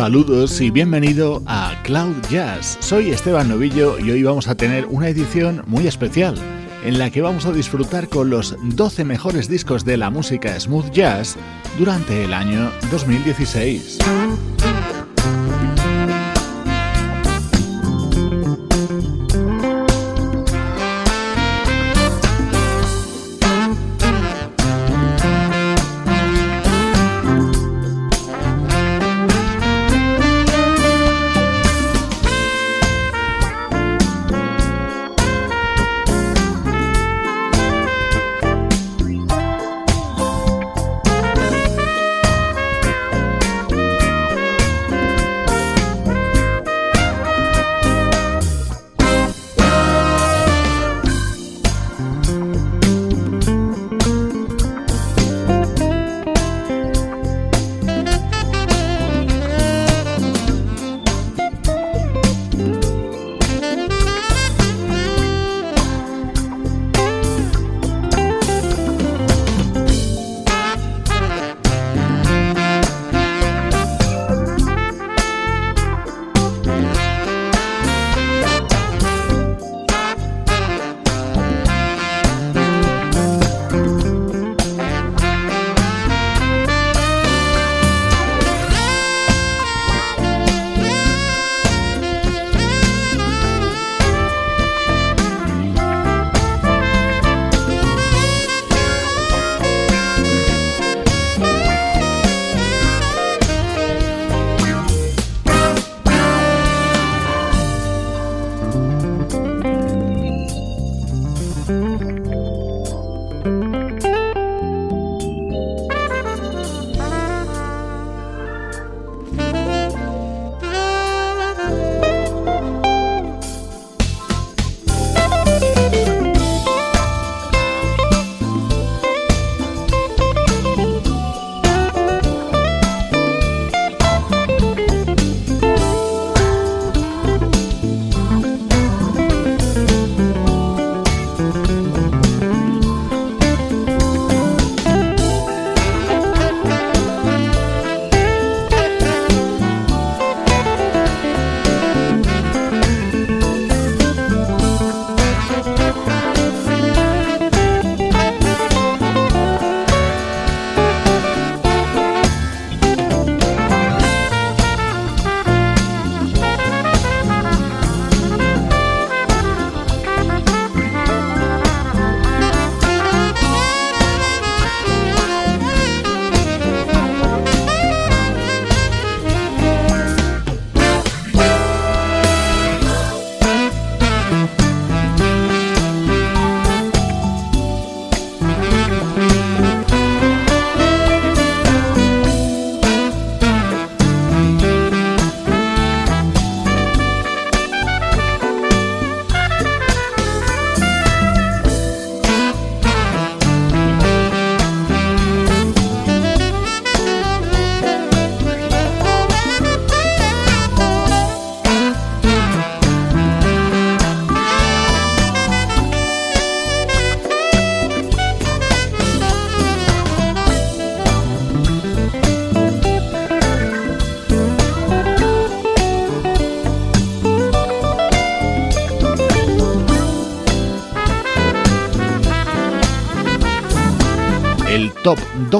Saludos y bienvenido a Cloud Jazz. Soy Esteban Novillo y hoy vamos a tener una edición muy especial en la que vamos a disfrutar con los 12 mejores discos de la música smooth jazz durante el año 2016.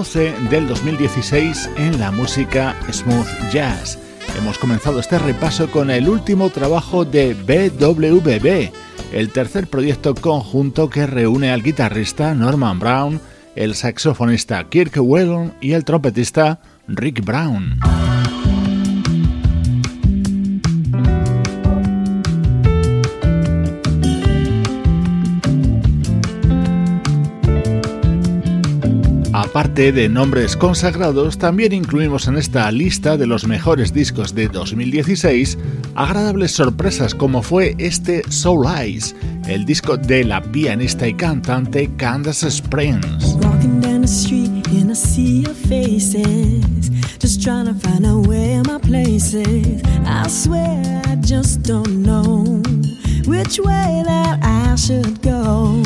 12 del 2016 en la música smooth jazz. Hemos comenzado este repaso con el último trabajo de BWB, el tercer proyecto conjunto que reúne al guitarrista Norman Brown, el saxofonista Kirk Whelan y el trompetista Rick Brown. parte de nombres consagrados, también incluimos en esta lista de los mejores discos de 2016 agradables sorpresas como fue este Soul Eyes, el disco de la pianista y cantante Candace Springs. Which way that I should go.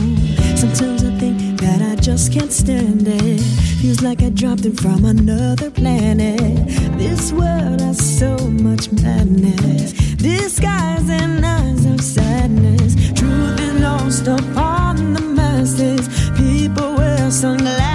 Sometimes I think just can't stand it. Feels like I dropped in from another planet. This world has so much madness. Disguise and eyes of sadness. Truth is lost upon the masses. People wear sunglasses.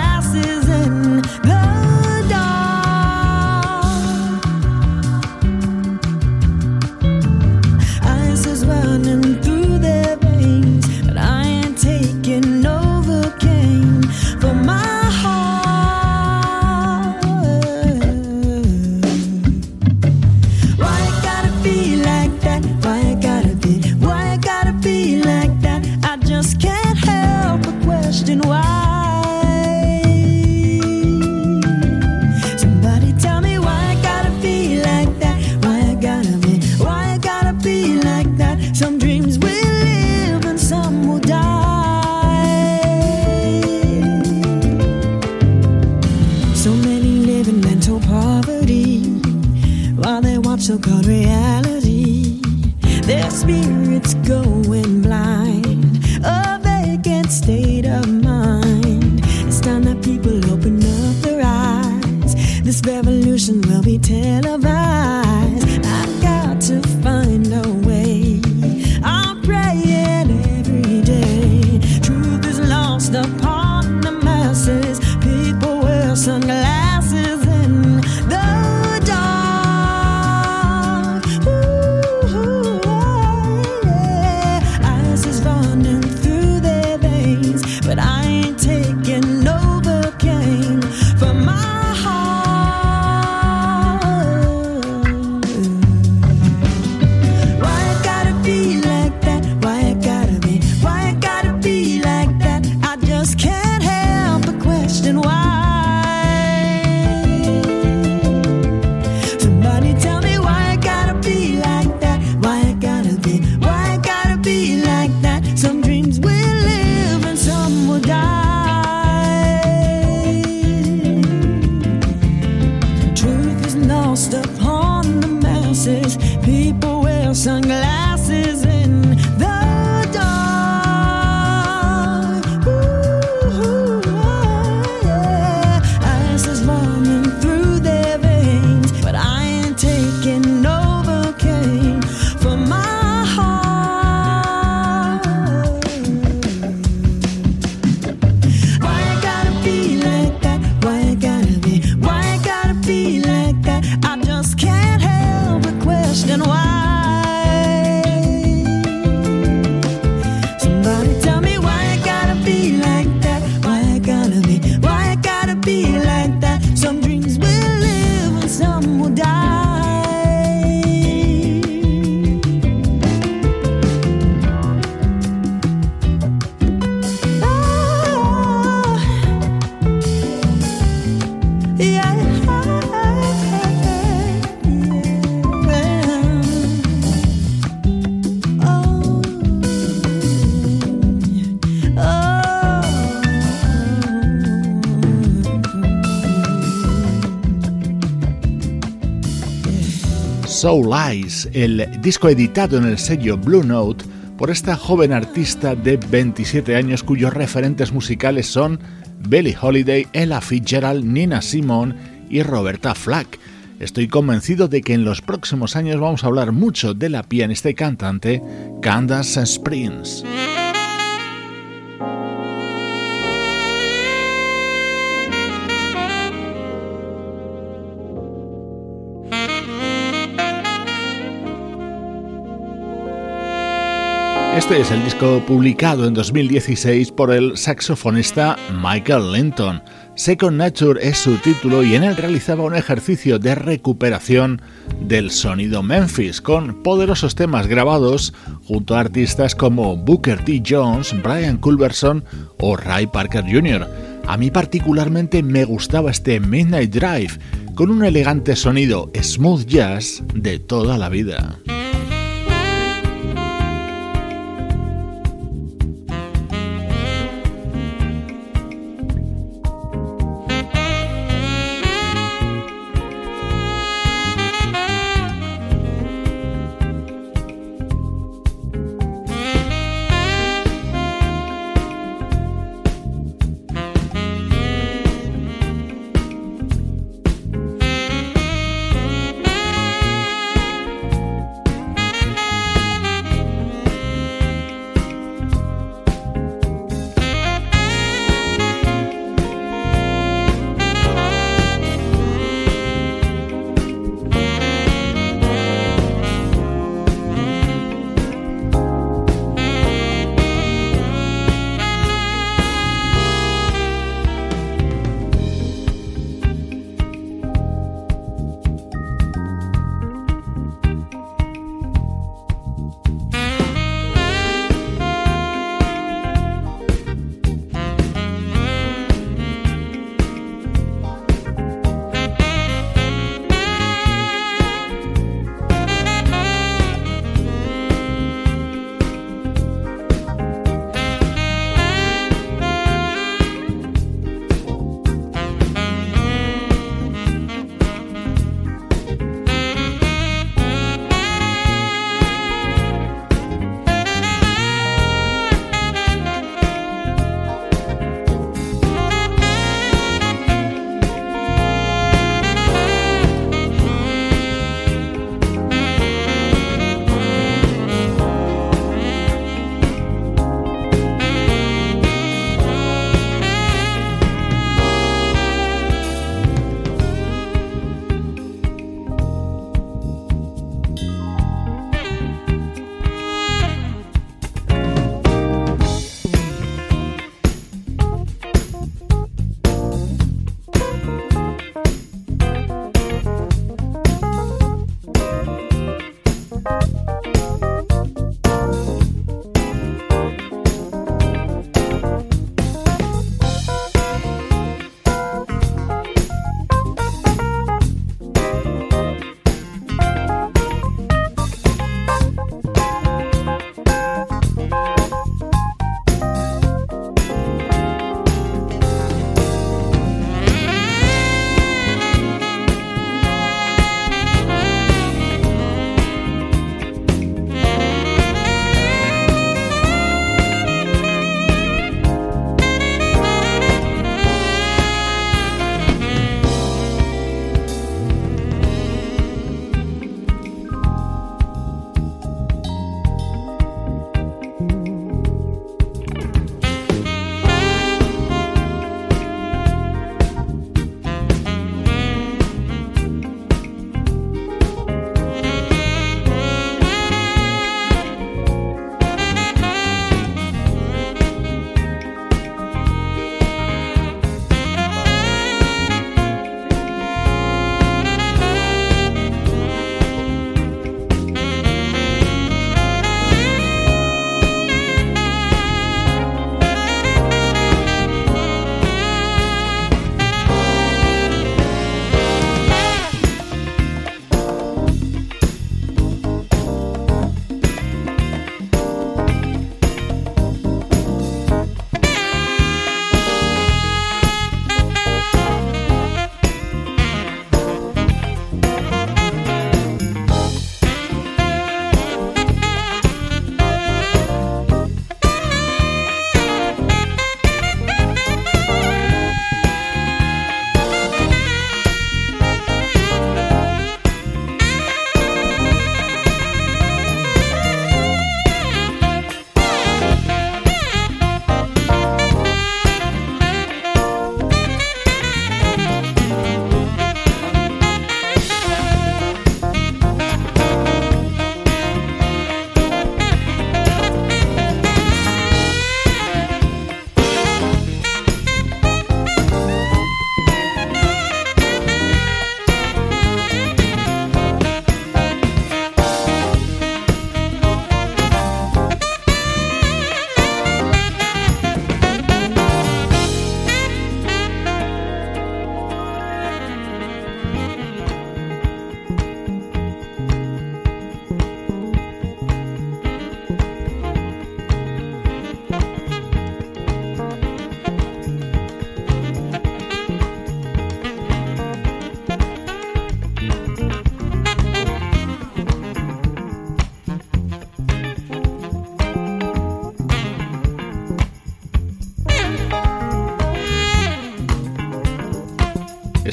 So Lies, el disco editado en el sello Blue Note por esta joven artista de 27 años cuyos referentes musicales son Billie Holiday, Ella Fitzgerald, Nina Simone y Roberta Flack. Estoy convencido de que en los próximos años vamos a hablar mucho de la pianista y cantante Candace Springs. Este es el disco publicado en 2016 por el saxofonista Michael Linton. Second Nature es su título y en él realizaba un ejercicio de recuperación del sonido Memphis con poderosos temas grabados junto a artistas como Booker T. Jones, Brian Culberson o Ray Parker Jr. A mí particularmente me gustaba este Midnight Drive con un elegante sonido smooth jazz de toda la vida.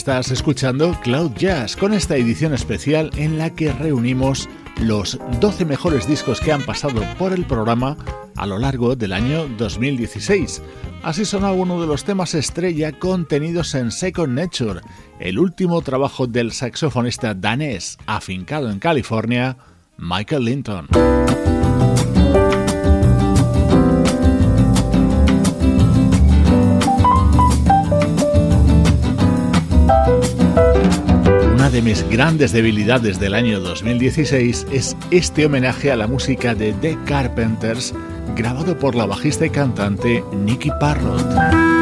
Estás escuchando Cloud Jazz con esta edición especial en la que reunimos los 12 mejores discos que han pasado por el programa a lo largo del año 2016. Así sonaba uno de los temas estrella contenidos en Second Nature, el último trabajo del saxofonista danés afincado en California, Michael Linton. De mis grandes debilidades del año 2016 es este homenaje a la música de The Carpenters grabado por la bajista y cantante Nicky Parrott.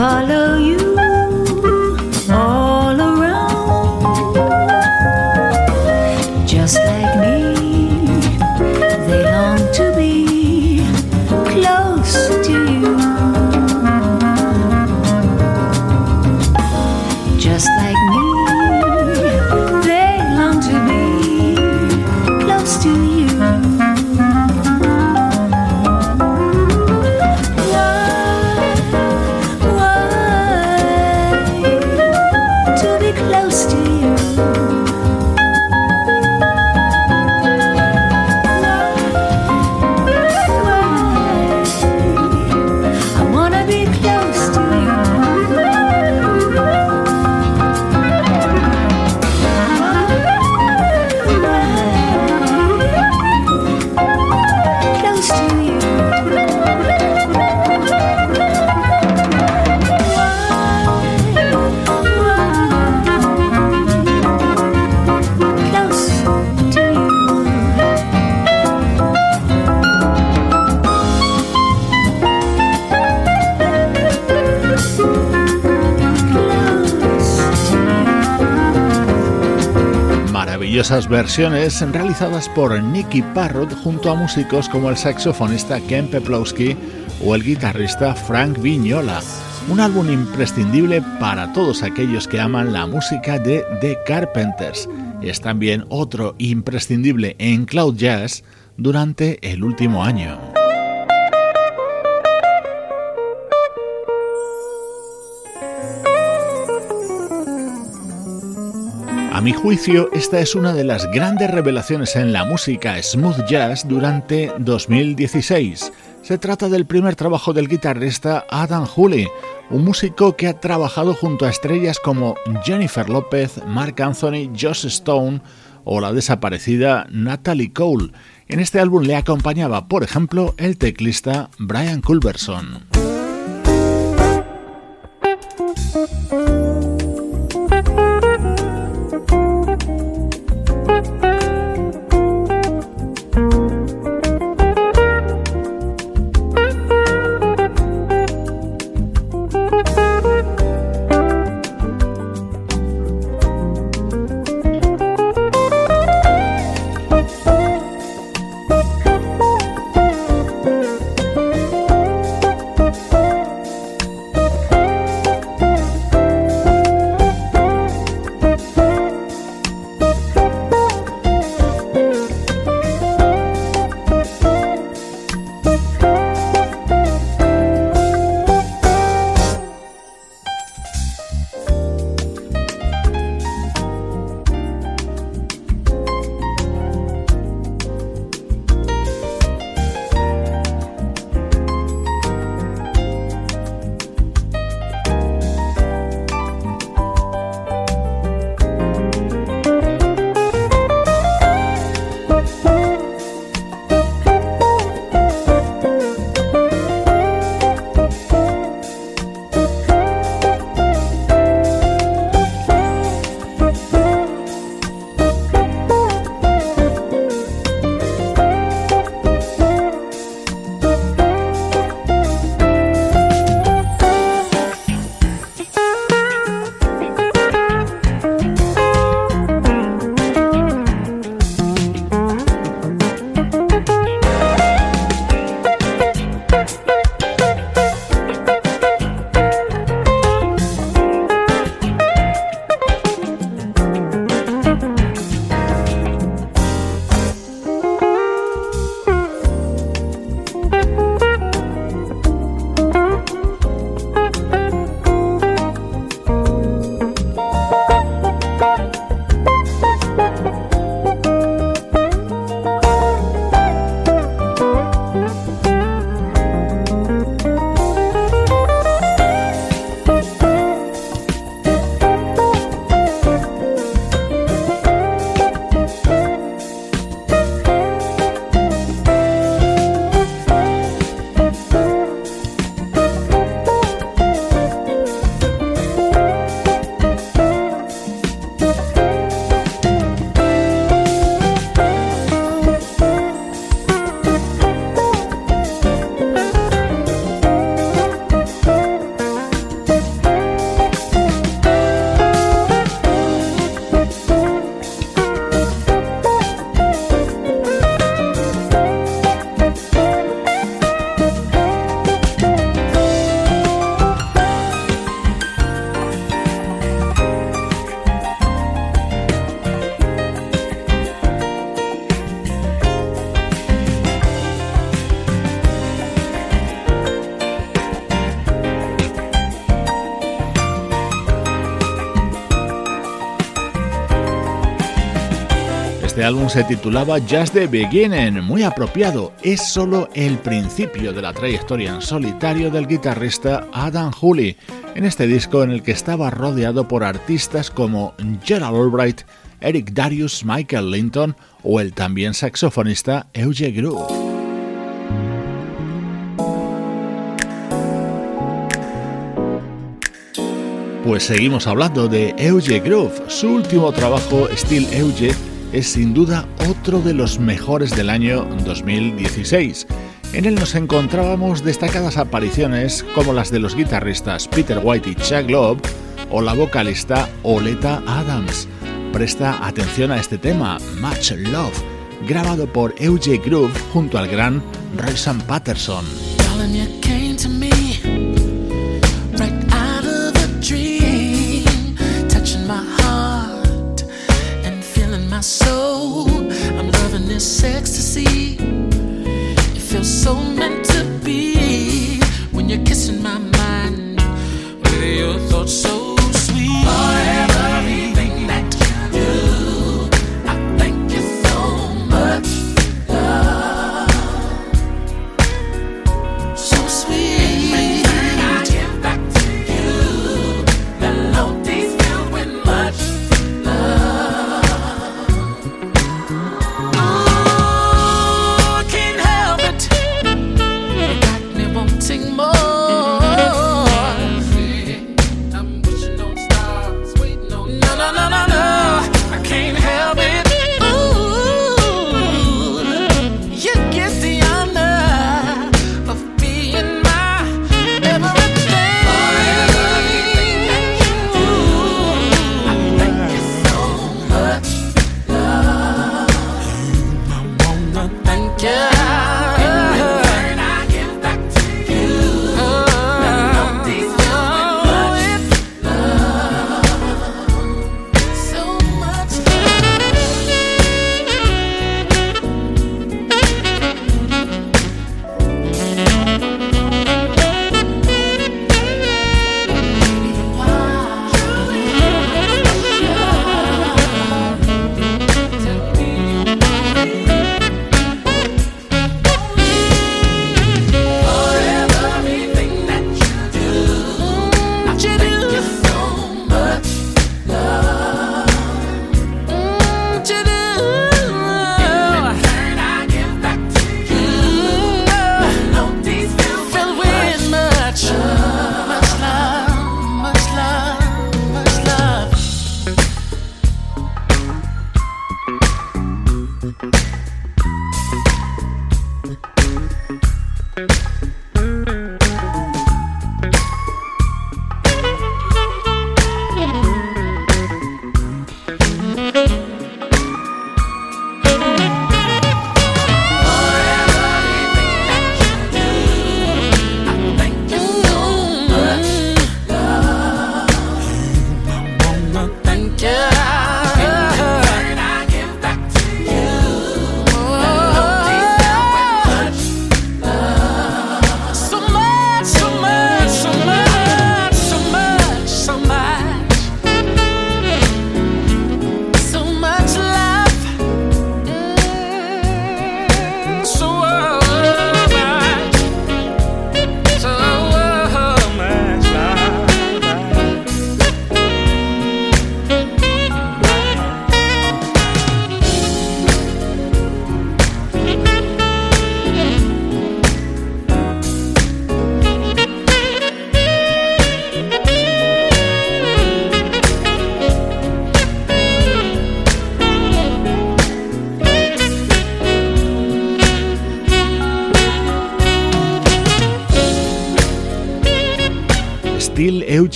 Follow versiones realizadas por Nicky Parrott junto a músicos como el saxofonista Ken Peplowski o el guitarrista Frank Vignola. Un álbum imprescindible para todos aquellos que aman la música de The Carpenters. Es también otro imprescindible en Cloud Jazz durante el último año. A mi juicio, esta es una de las grandes revelaciones en la música smooth jazz durante 2016. Se trata del primer trabajo del guitarrista Adam Hooley, un músico que ha trabajado junto a estrellas como Jennifer López, Mark Anthony, Josh Stone o la desaparecida Natalie Cole. En este álbum le acompañaba, por ejemplo, el teclista Brian Culberson. Álbum se titulaba Just the Beginning, muy apropiado. Es solo el principio de la trayectoria en solitario del guitarrista Adam Hooley, en este disco en el que estaba rodeado por artistas como Gerald Albright, Eric Darius, Michael Linton o el también saxofonista Euge Groove. Pues seguimos hablando de Euge Groove. Su último trabajo, Steel Euge, es sin duda otro de los mejores del año 2016. En él nos encontrábamos destacadas apariciones como las de los guitarristas Peter White y Chuck Love o la vocalista Oleta Adams. Presta atención a este tema, Much Love, grabado por Euge Groove junto al gran Royson Patterson.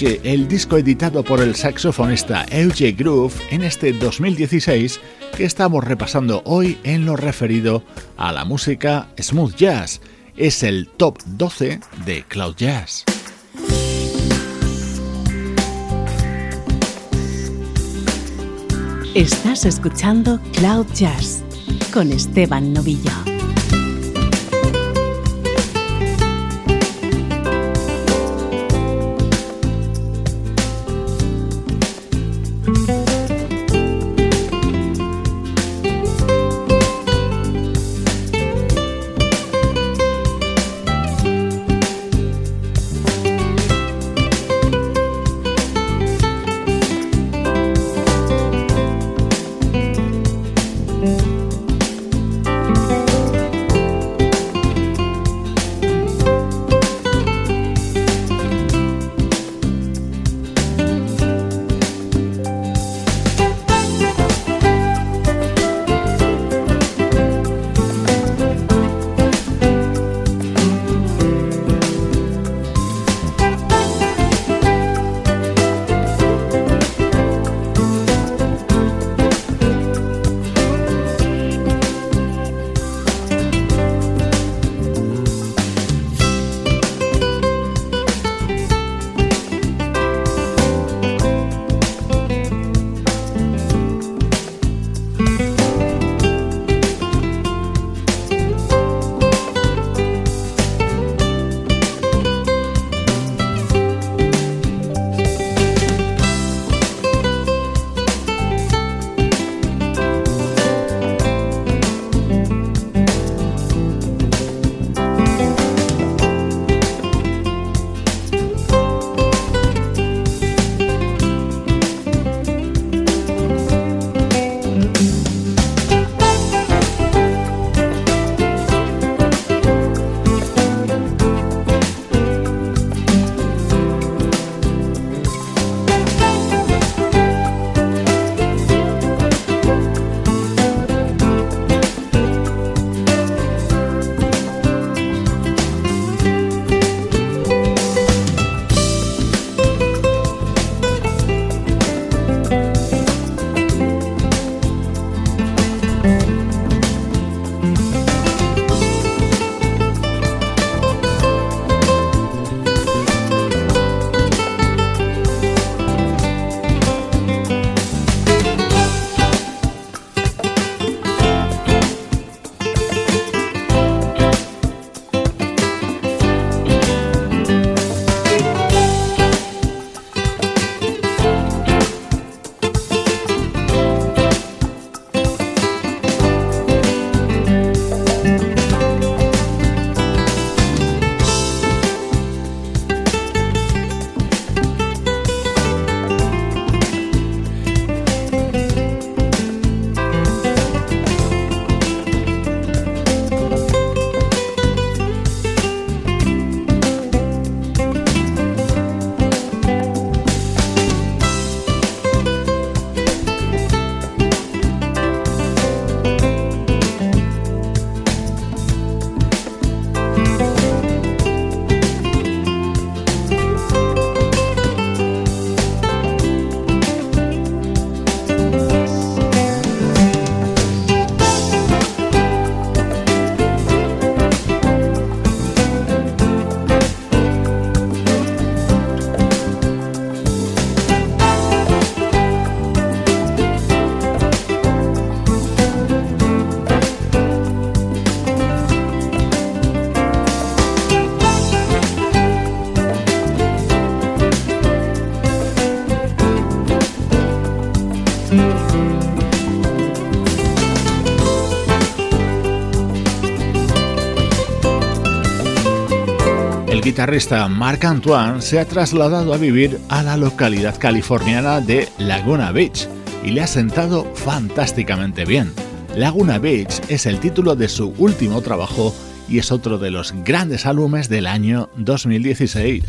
El disco editado por el saxofonista Euge Groove en este 2016 que estamos repasando hoy en lo referido a la música smooth jazz. Es el top 12 de Cloud Jazz. Estás escuchando Cloud Jazz con Esteban Novillo. Guitarrista Marc Antoine se ha trasladado a vivir a la localidad californiana de Laguna Beach y le ha sentado fantásticamente bien. Laguna Beach es el título de su último trabajo y es otro de los grandes álbumes del año 2016.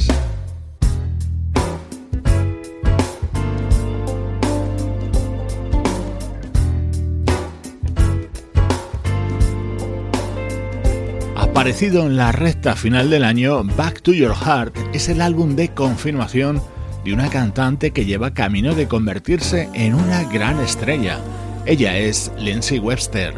Aparecido en la recta final del año, Back to Your Heart es el álbum de confirmación de una cantante que lleva camino de convertirse en una gran estrella. Ella es Lindsay Webster.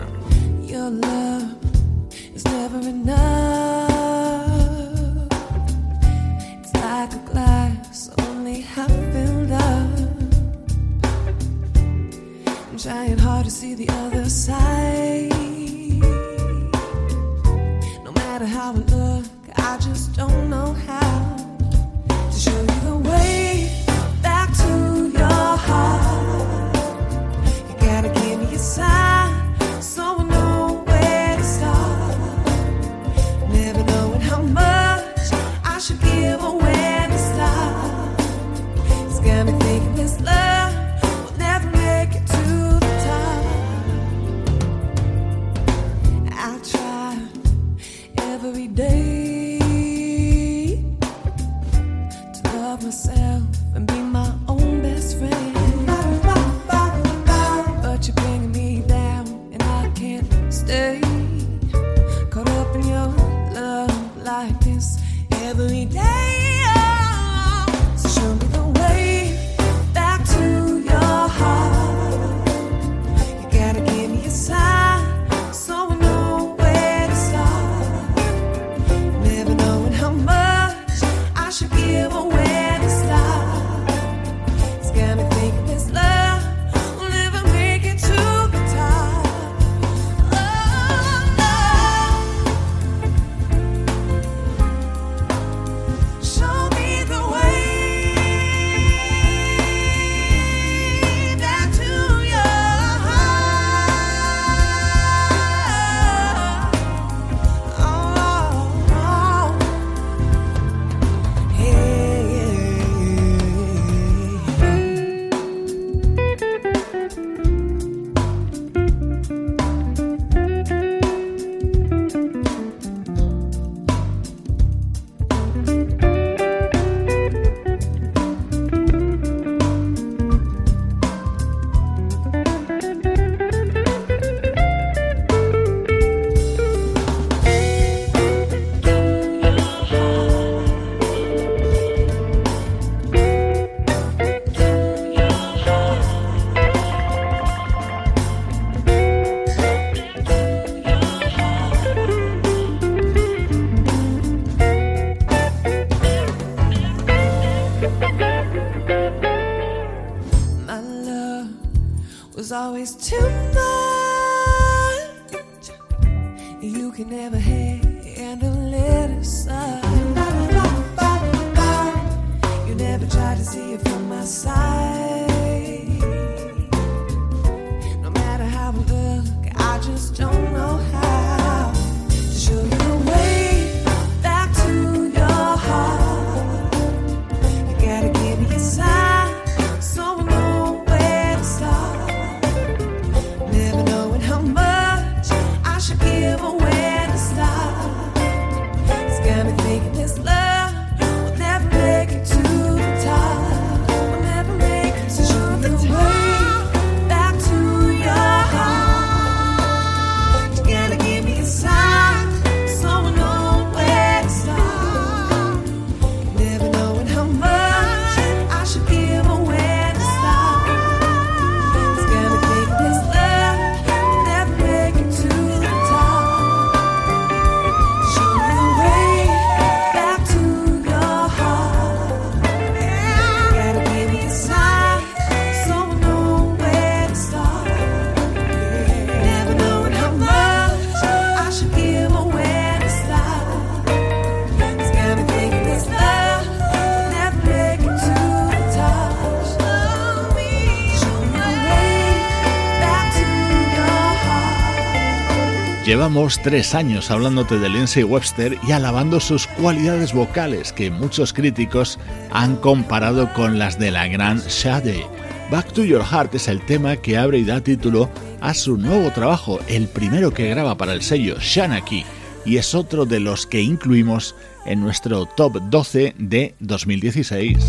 Llevamos tres años hablándote de Lindsay Webster y alabando sus cualidades vocales que muchos críticos han comparado con las de la gran Sade. Back to Your Heart es el tema que abre y da título a su nuevo trabajo, el primero que graba para el sello Shanaki, y es otro de los que incluimos en nuestro top 12 de 2016.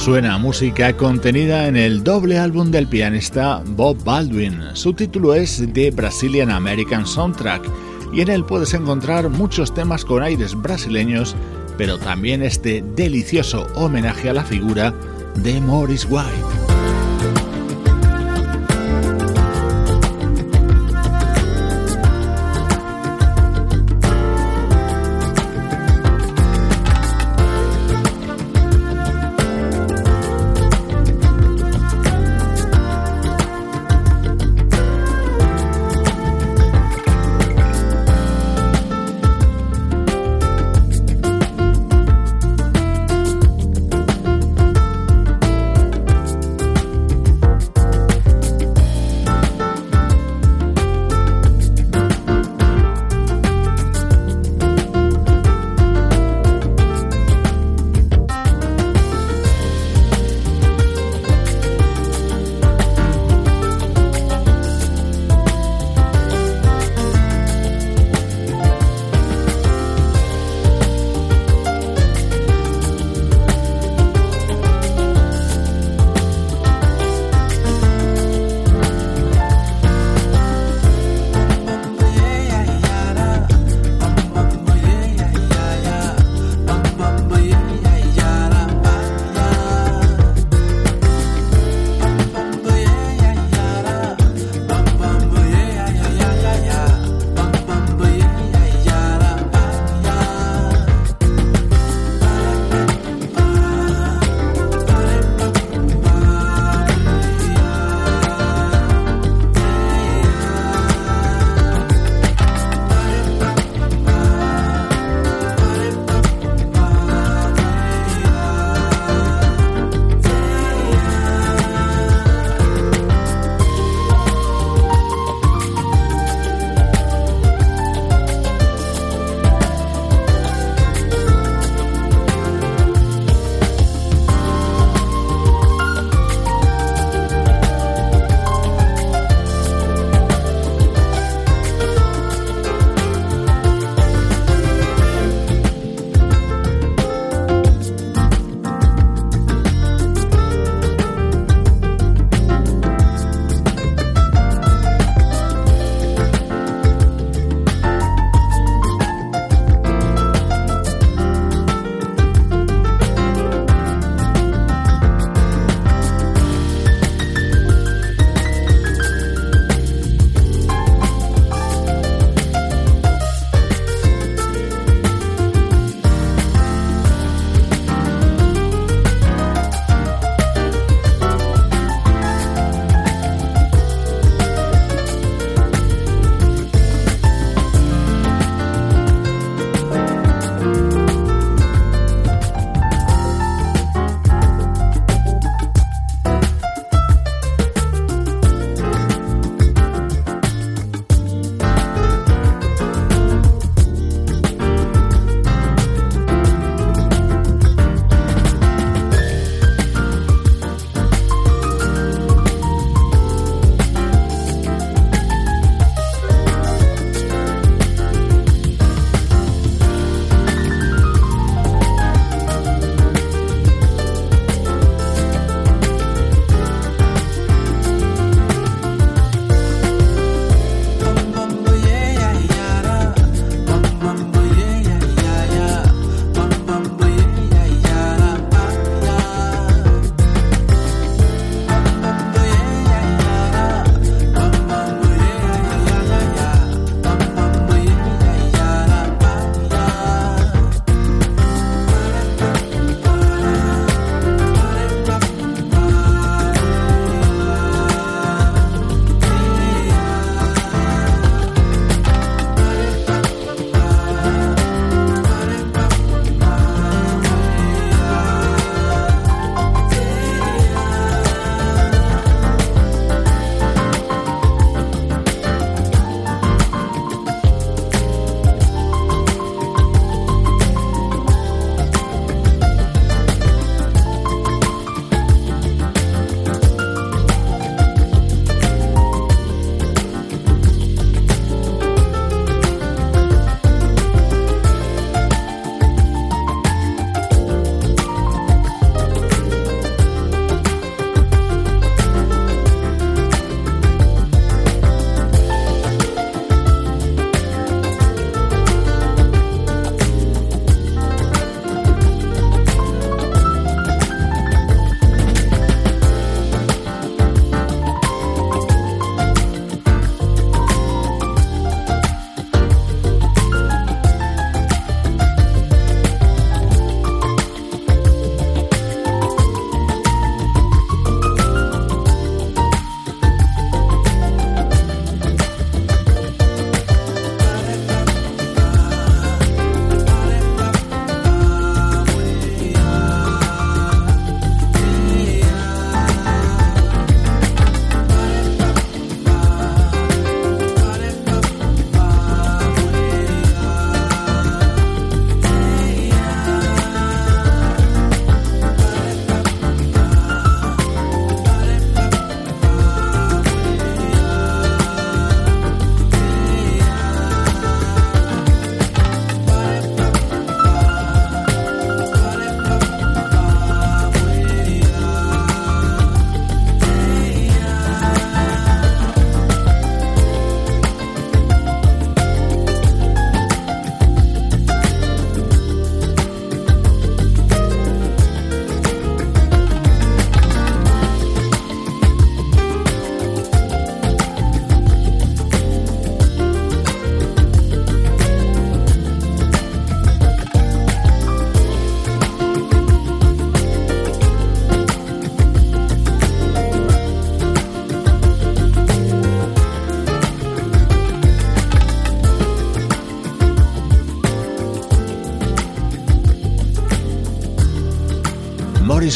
Suena música contenida en el doble álbum del pianista Bob Baldwin. Su título es The Brazilian American Soundtrack y en él puedes encontrar muchos temas con aires brasileños, pero también este delicioso homenaje a la figura de Morris White.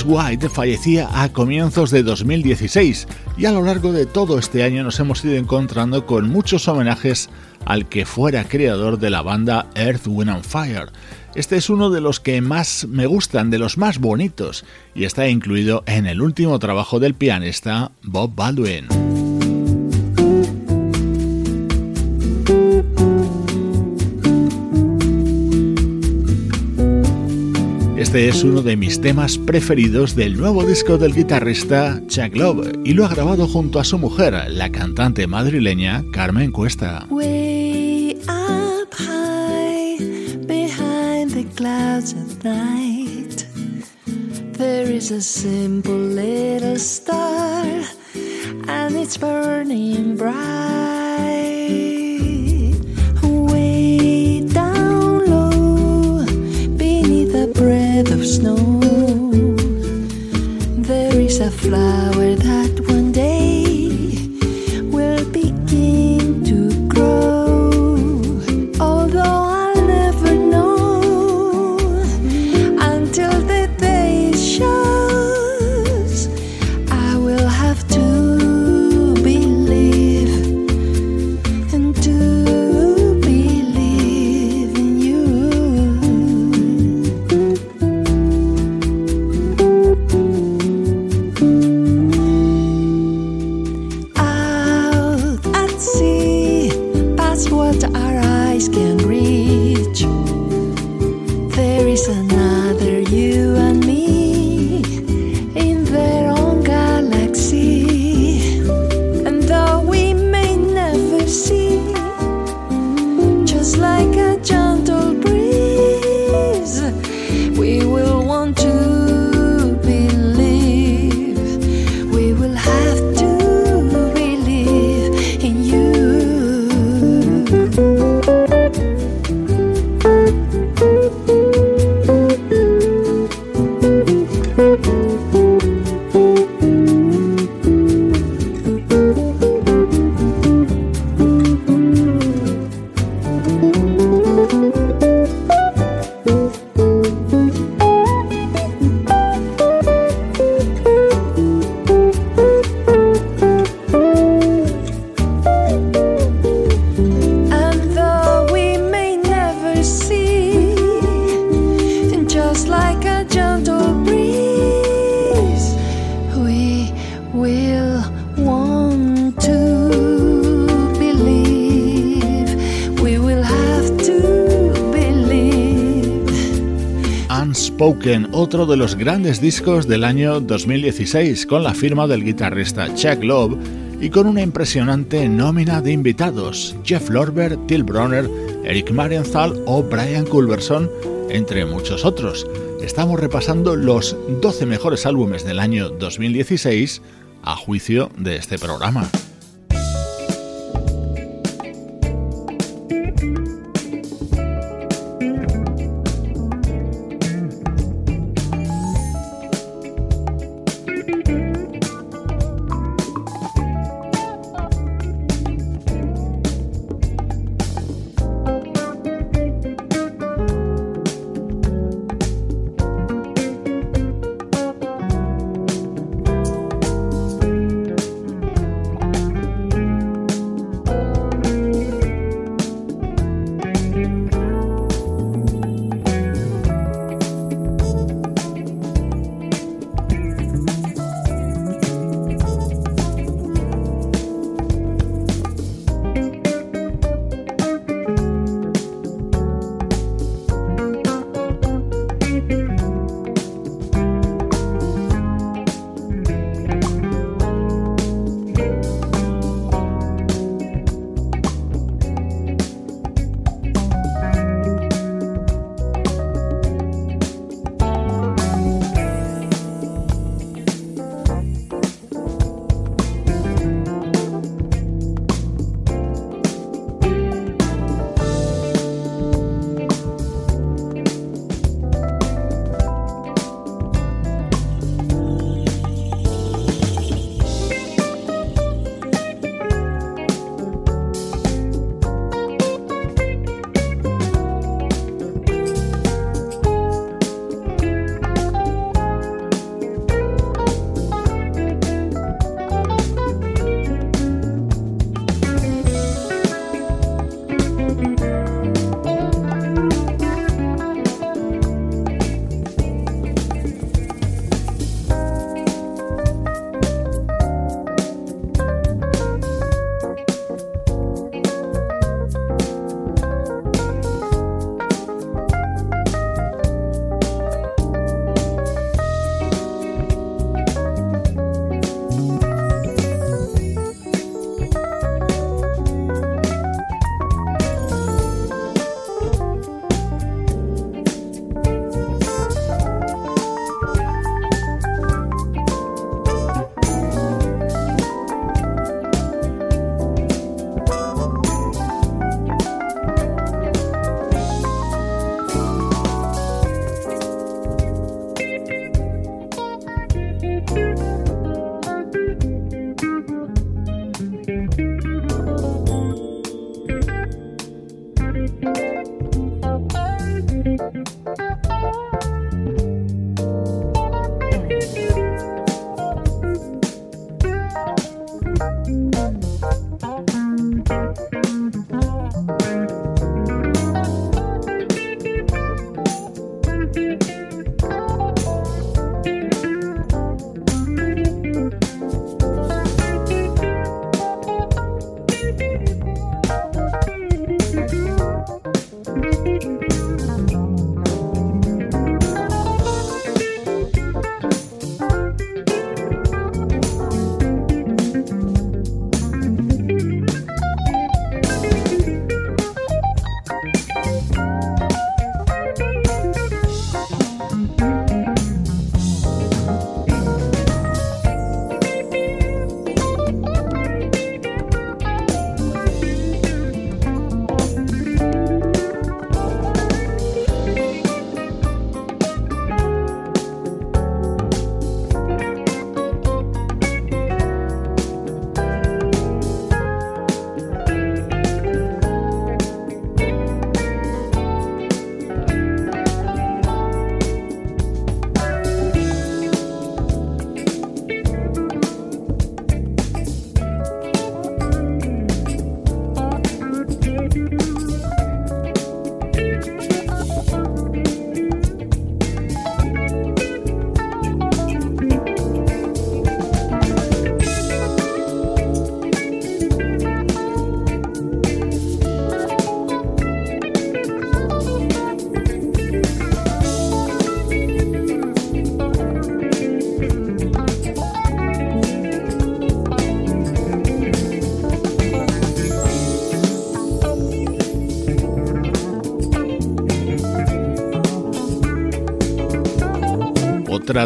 White fallecía a comienzos de 2016 y a lo largo de todo este año nos hemos ido encontrando con muchos homenajes al que fuera creador de la banda Earth, Wind and Fire. Este es uno de los que más me gustan, de los más bonitos, y está incluido en el último trabajo del pianista Bob Baldwin. Este es uno de mis temas preferidos del nuevo disco del guitarrista Chuck Love y lo ha grabado junto a su mujer, la cantante madrileña Carmen Cuesta. And it's burning bright. Snow. There is a flower that one De los grandes discos del año 2016, con la firma del guitarrista Chuck Love y con una impresionante nómina de invitados: Jeff Lorber, Till Bronner, Eric Marienthal o Brian Culberson, entre muchos otros. Estamos repasando los 12 mejores álbumes del año 2016 a juicio de este programa.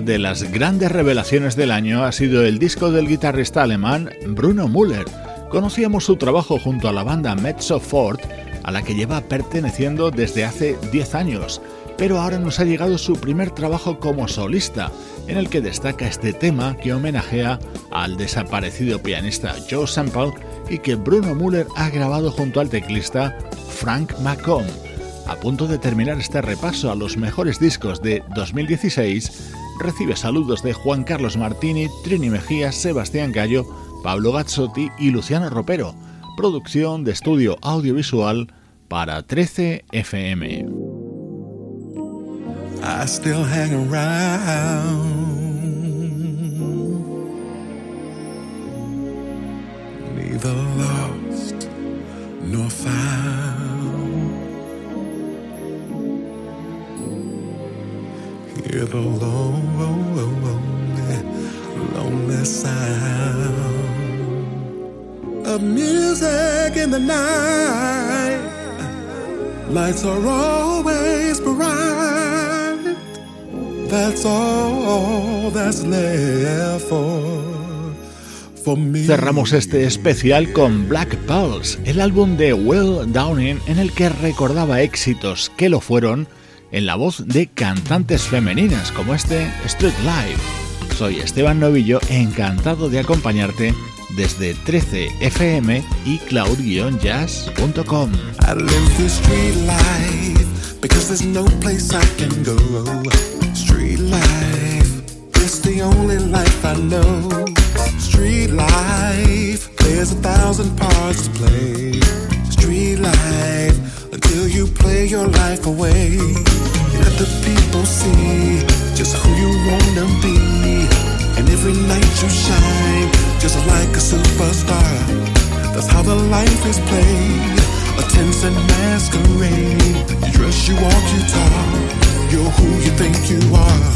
De las grandes revelaciones del año ha sido el disco del guitarrista alemán Bruno Müller. Conocíamos su trabajo junto a la banda Mezzo Fort, a la que lleva perteneciendo desde hace 10 años, pero ahora nos ha llegado su primer trabajo como solista, en el que destaca este tema que homenajea al desaparecido pianista Joe Sample y que Bruno Müller ha grabado junto al teclista Frank McComb. A punto de terminar este repaso a los mejores discos de 2016, recibe saludos de Juan Carlos Martini, Trini Mejía, Sebastián Gallo, Pablo Gazzotti y Luciano Ropero. Producción de estudio audiovisual para 13 FM. Cerramos este especial con Black Pulse, el álbum de Will Downing en el que recordaba éxitos que lo fueron en la voz de cantantes femeninas como este Street Live. Soy Esteban Novillo, encantado de acompañarte desde 13fm y cloud-jazz.com. The only life I know. Street life, there's a thousand parts to play. Street life, until you play your life away. Let the people see just who you wanna be. And every night you shine just like a superstar. That's how the life is played. A tense and masquerade. You dress, you walk, you talk. You're who you think you are.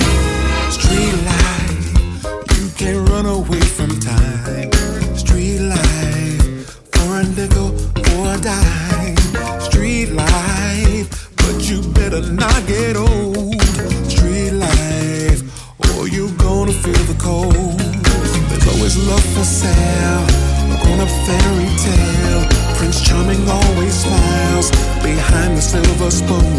Street life, you can't run away from time. Street life, for a nickel, for a dime. Better not get old. Street life, or you gonna feel the cold. There's always love for sale, on a fairy tale. Prince Charming always smiles behind the silver spoon.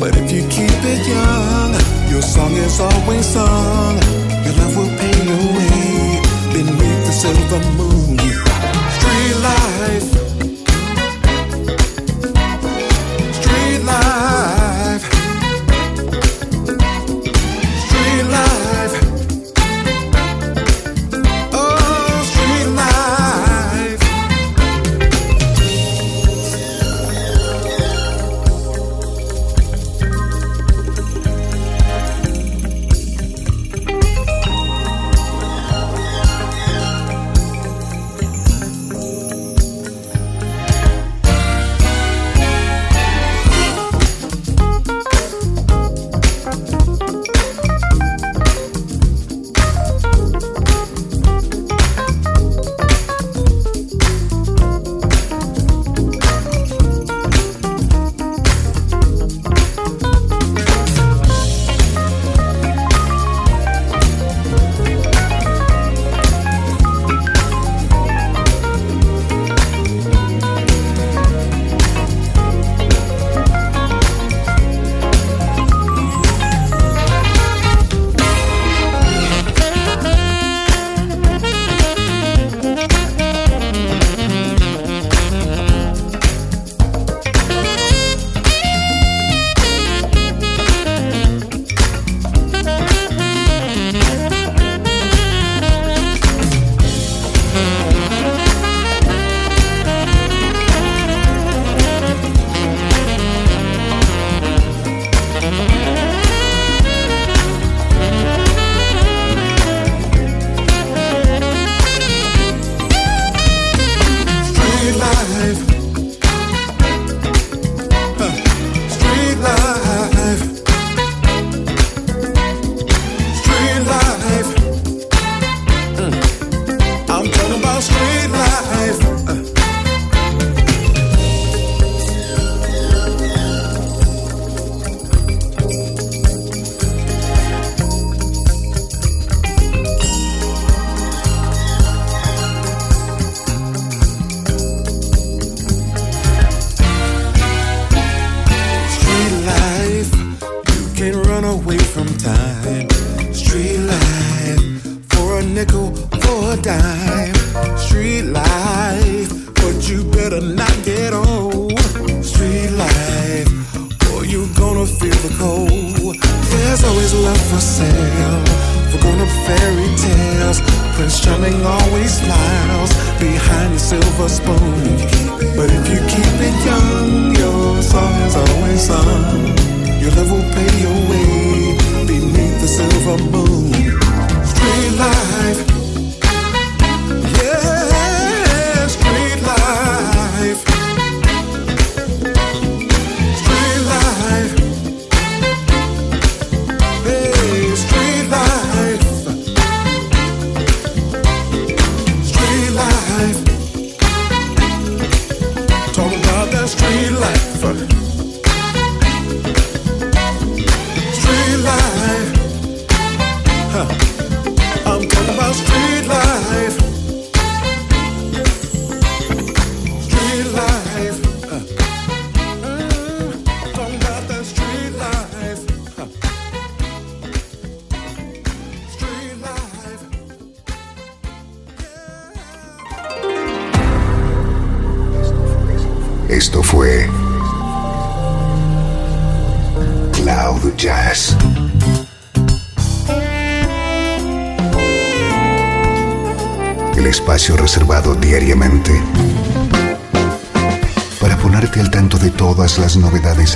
But if you keep it young, your song is always sung. Your love will pay your way beneath the silver moon. Better not get old. Street life, or you gonna feel the cold. There's always love for sale, for grown up fairy tales. Prince Charming always smiles behind the silver spoon. But if you keep it young, your song is always sung. Your love will pay your way beneath the silver moon. Street life,